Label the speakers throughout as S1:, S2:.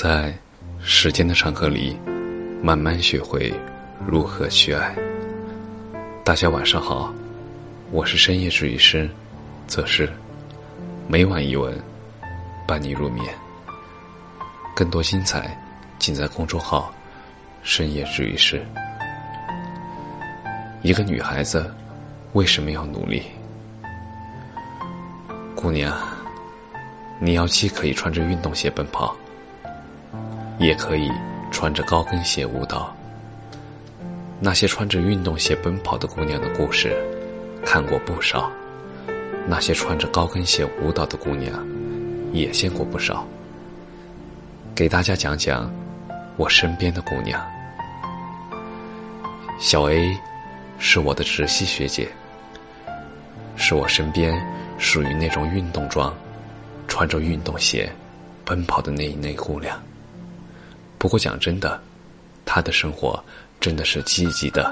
S1: 在时间的长河里，慢慢学会如何去爱。大家晚上好，我是深夜治愈师，则是每晚一文伴你入眠。更多精彩尽在公众号“深夜治愈师”。一个女孩子为什么要努力？姑娘，你要既可以穿着运动鞋奔跑。也可以穿着高跟鞋舞蹈。那些穿着运动鞋奔跑的姑娘的故事，看过不少；那些穿着高跟鞋舞蹈的姑娘，也见过不少。给大家讲讲我身边的姑娘。小 A 是我的直系学姐，是我身边属于那种运动装、穿着运动鞋奔跑的那一类姑娘。不过讲真的，他的生活真的是积极的，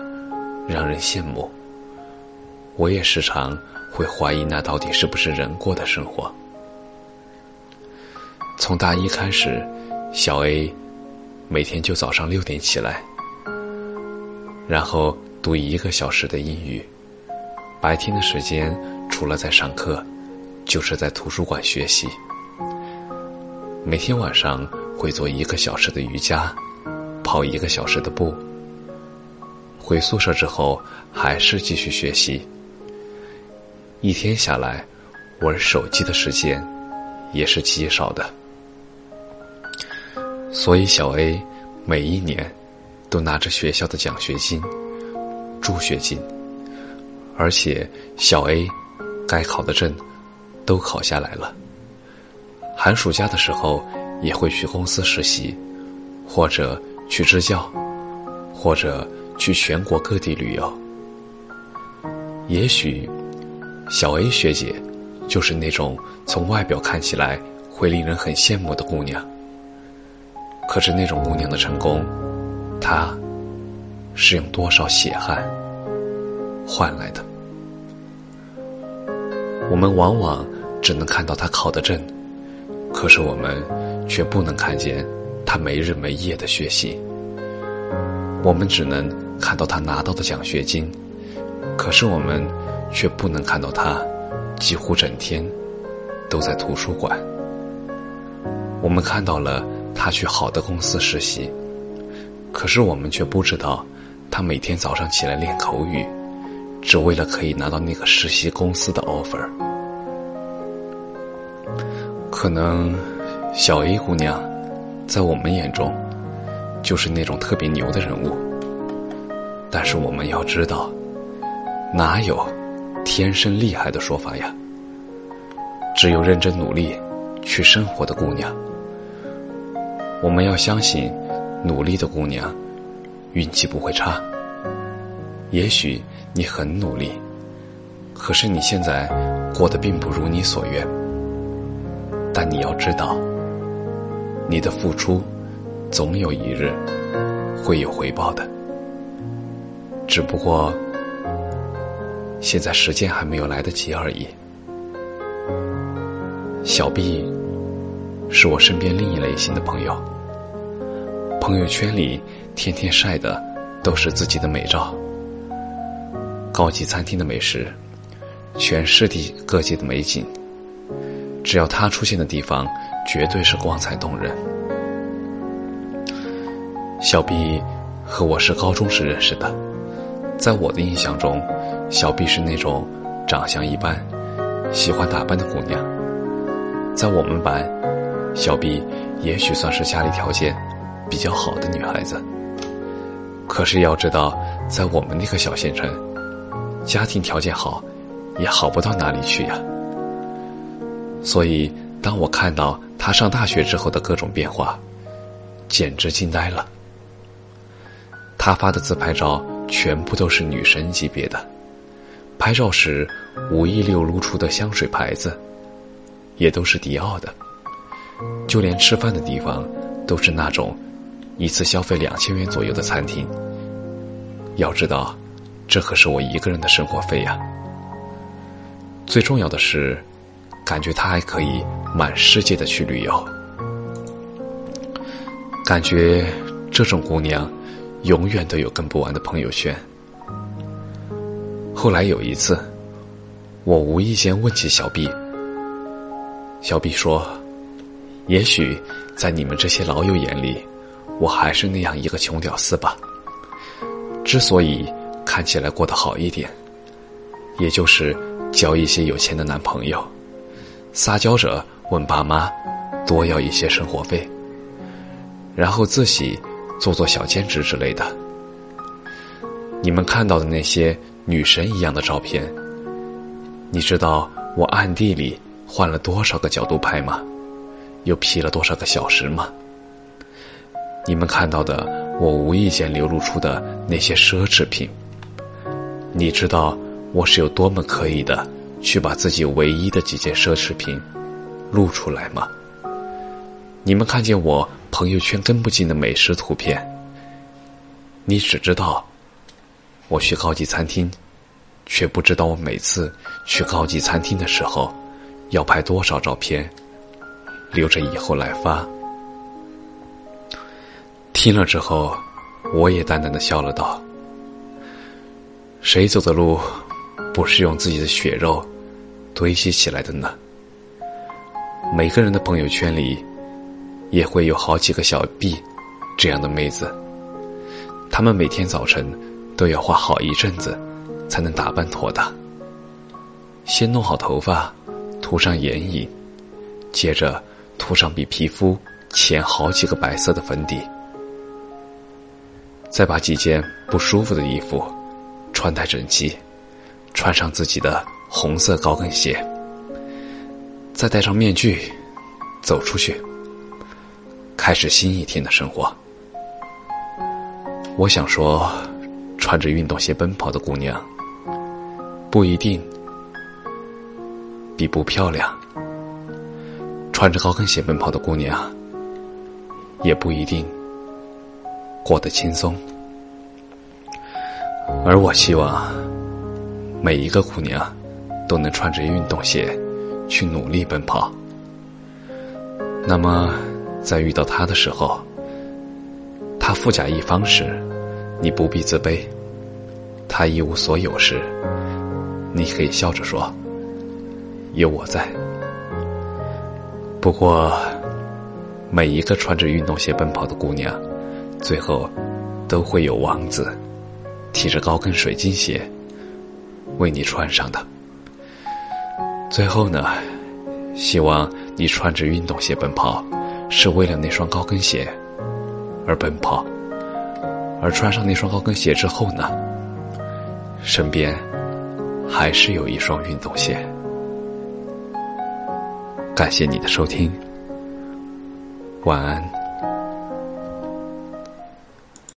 S1: 让人羡慕。我也时常会怀疑，那到底是不是人过的生活？从大一开始，小 A 每天就早上六点起来，然后读一个小时的英语。白天的时间，除了在上课，就是在图书馆学习。每天晚上。会做一个小时的瑜伽，跑一个小时的步。回宿舍之后，还是继续学习。一天下来，玩手机的时间也是极少的。所以，小 A 每一年都拿着学校的奖学金、助学金，而且小 A 该考的证都考下来了。寒暑假的时候。也会去公司实习，或者去支教，或者去全国各地旅游。也许，小 A 学姐就是那种从外表看起来会令人很羡慕的姑娘。可是那种姑娘的成功，她是用多少血汗换来的？我们往往只能看到她考的证，可是我们。却不能看见他没日没夜的学习，我们只能看到他拿到的奖学金，可是我们却不能看到他几乎整天都在图书馆。我们看到了他去好的公司实习，可是我们却不知道他每天早上起来练口语，只为了可以拿到那个实习公司的 offer。可能。小 A 姑娘，在我们眼中，就是那种特别牛的人物。但是我们要知道，哪有天生厉害的说法呀？只有认真努力去生活的姑娘。我们要相信，努力的姑娘，运气不会差。也许你很努力，可是你现在过得并不如你所愿。但你要知道。你的付出，总有一日会有回报的。只不过，现在时间还没有来得及而已。小 B 是我身边另一类型的朋友，朋友圈里天天晒的都是自己的美照，高级餐厅的美食，全世界各地的美景，只要他出现的地方。绝对是光彩动人。小 B 和我是高中时认识的，在我的印象中，小 B 是那种长相一般、喜欢打扮的姑娘。在我们班，小 B 也许算是家里条件比较好的女孩子。可是要知道，在我们那个小县城，家庭条件好也好不到哪里去呀。所以，当我看到。他上大学之后的各种变化，简直惊呆了。他发的自拍照全部都是女神级别的，拍照时无一流露出的香水牌子，也都是迪奥的。就连吃饭的地方，都是那种一次消费两千元左右的餐厅。要知道，这可是我一个人的生活费呀。最重要的是。感觉他还可以满世界的去旅游。感觉这种姑娘永远都有跟不完的朋友圈。后来有一次，我无意间问起小 B，小 B 说：“也许在你们这些老友眼里，我还是那样一个穷屌丝吧。之所以看起来过得好一点，也就是交一些有钱的男朋友，撒娇着问爸妈多要一些生活费。”然后自己做做小兼职之类的。你们看到的那些女神一样的照片，你知道我暗地里换了多少个角度拍吗？又 P 了多少个小时吗？你们看到的我无意间流露出的那些奢侈品，你知道我是有多么可以的去把自己唯一的几件奢侈品露出来吗？你们看见我？朋友圈跟不进的美食图片，你只知道我去高级餐厅，却不知道我每次去高级餐厅的时候要拍多少照片，留着以后来发。听了之后，我也淡淡的笑了道：“谁走的路不是用自己的血肉堆砌起来的呢？每个人的朋友圈里。”也会有好几个小 B，这样的妹子。她们每天早晨都要花好一阵子，才能打扮妥当。先弄好头发，涂上眼影，接着涂上比皮肤浅好几个白色的粉底，再把几件不舒服的衣服穿戴整齐，穿上自己的红色高跟鞋，再戴上面具，走出去。开始新一天的生活。我想说，穿着运动鞋奔跑的姑娘，不一定比不漂亮；穿着高跟鞋奔跑的姑娘，也不一定过得轻松。而我希望，每一个姑娘都能穿着运动鞋去努力奔跑。那么。在遇到他的时候，他富甲一方时，你不必自卑；他一无所有时，你可以笑着说：“有我在。”不过，每一个穿着运动鞋奔跑的姑娘，最后都会有王子提着高跟水晶鞋为你穿上的。最后呢，希望你穿着运动鞋奔跑。是为了那双高跟鞋而奔跑，而穿上那双高跟鞋之后呢，身边还是有一双运动鞋。感谢你的收听，晚安。